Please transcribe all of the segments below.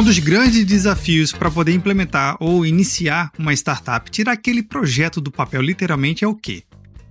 Um dos grandes desafios para poder implementar ou iniciar uma startup, tirar aquele projeto do papel literalmente, é o quê?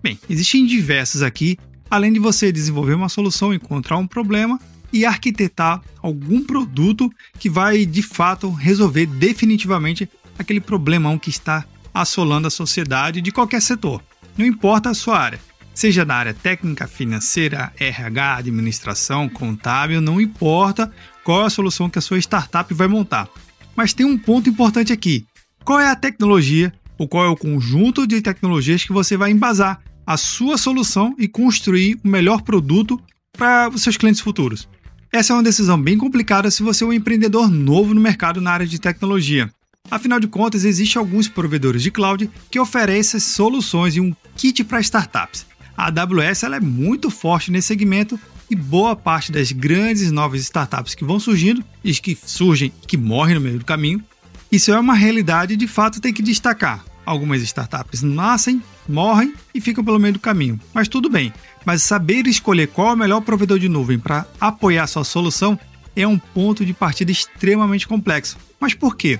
Bem, existem diversos aqui, além de você desenvolver uma solução, encontrar um problema e arquitetar algum produto que vai de fato resolver definitivamente aquele problemão que está assolando a sociedade de qualquer setor. Não importa a sua área, seja na área técnica, financeira, RH, administração, contábil, não importa qual é a solução que a sua startup vai montar. Mas tem um ponto importante aqui: qual é a tecnologia ou qual é o conjunto de tecnologias que você vai embasar a sua solução e construir o melhor produto para os seus clientes futuros. Essa é uma decisão bem complicada se você é um empreendedor novo no mercado na área de tecnologia. Afinal de contas, existem alguns provedores de cloud que oferecem soluções e um kit para startups. A AWS ela é muito forte nesse segmento e boa parte das grandes novas startups que vão surgindo e que surgem que morrem no meio do caminho, isso é uma realidade e de fato tem que destacar. Algumas startups nascem, morrem e ficam pelo meio do caminho. Mas tudo bem. Mas saber escolher qual é o melhor provedor de nuvem para apoiar sua solução é um ponto de partida extremamente complexo. Mas por quê?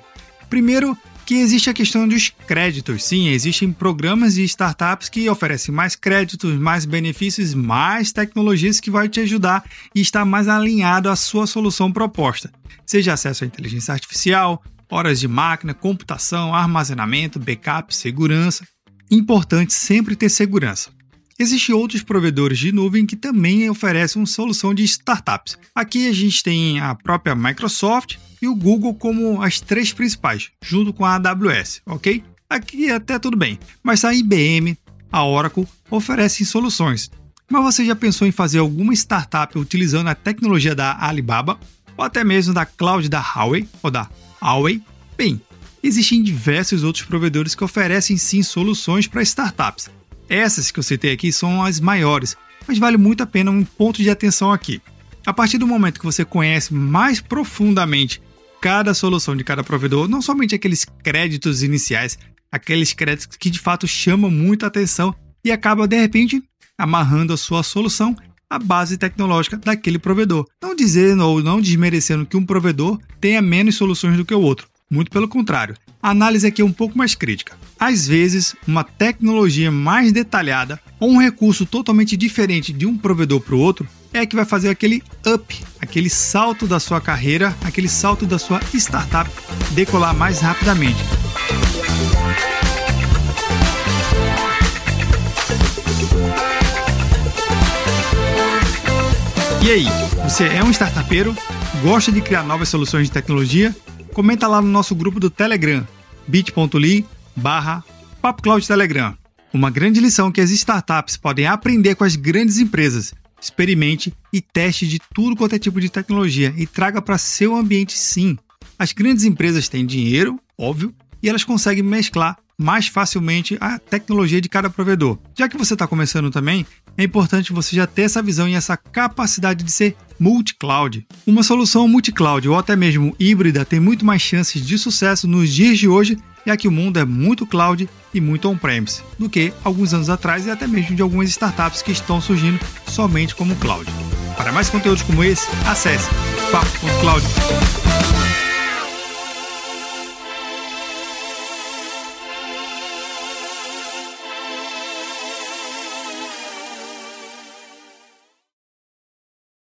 Primeiro, que existe a questão dos créditos. Sim, existem programas de startups que oferecem mais créditos, mais benefícios, mais tecnologias que vai te ajudar e estar mais alinhado à sua solução proposta. Seja acesso à inteligência artificial, horas de máquina, computação, armazenamento, backup, segurança. Importante sempre ter segurança. Existem outros provedores de nuvem que também oferecem uma solução de startups. Aqui a gente tem a própria Microsoft e o Google como as três principais, junto com a AWS, ok? Aqui até tudo bem, mas a IBM, a Oracle oferecem soluções. Mas você já pensou em fazer alguma startup utilizando a tecnologia da Alibaba ou até mesmo da cloud da Huawei ou da Huawei? Bem, existem diversos outros provedores que oferecem sim soluções para startups. Essas que eu citei aqui são as maiores, mas vale muito a pena um ponto de atenção aqui. A partir do momento que você conhece mais profundamente cada solução de cada provedor, não somente aqueles créditos iniciais, aqueles créditos que de fato chamam muita atenção e acaba de repente amarrando a sua solução à base tecnológica daquele provedor. Não dizendo ou não desmerecendo que um provedor tenha menos soluções do que o outro. Muito pelo contrário. A análise aqui é um pouco mais crítica. Às vezes, uma tecnologia mais detalhada ou um recurso totalmente diferente de um provedor para o outro é que vai fazer aquele up, aquele salto da sua carreira, aquele salto da sua startup decolar mais rapidamente. E aí, você é um startupeiro? Gosta de criar novas soluções de tecnologia? Comenta lá no nosso grupo do Telegram, bit.ly barra Telegram. Uma grande lição que as startups podem aprender com as grandes empresas. Experimente e teste de tudo quanto é tipo de tecnologia e traga para seu ambiente sim. As grandes empresas têm dinheiro, óbvio, e elas conseguem mesclar mais facilmente a tecnologia de cada provedor. Já que você está começando também, é importante você já ter essa visão e essa capacidade de ser multi-cloud. Uma solução multi-cloud ou até mesmo híbrida tem muito mais chances de sucesso nos dias de hoje, já que o mundo é muito cloud e muito on-premise, do que alguns anos atrás e até mesmo de algumas startups que estão surgindo somente como cloud. Para mais conteúdos como esse, acesse papo.cloud.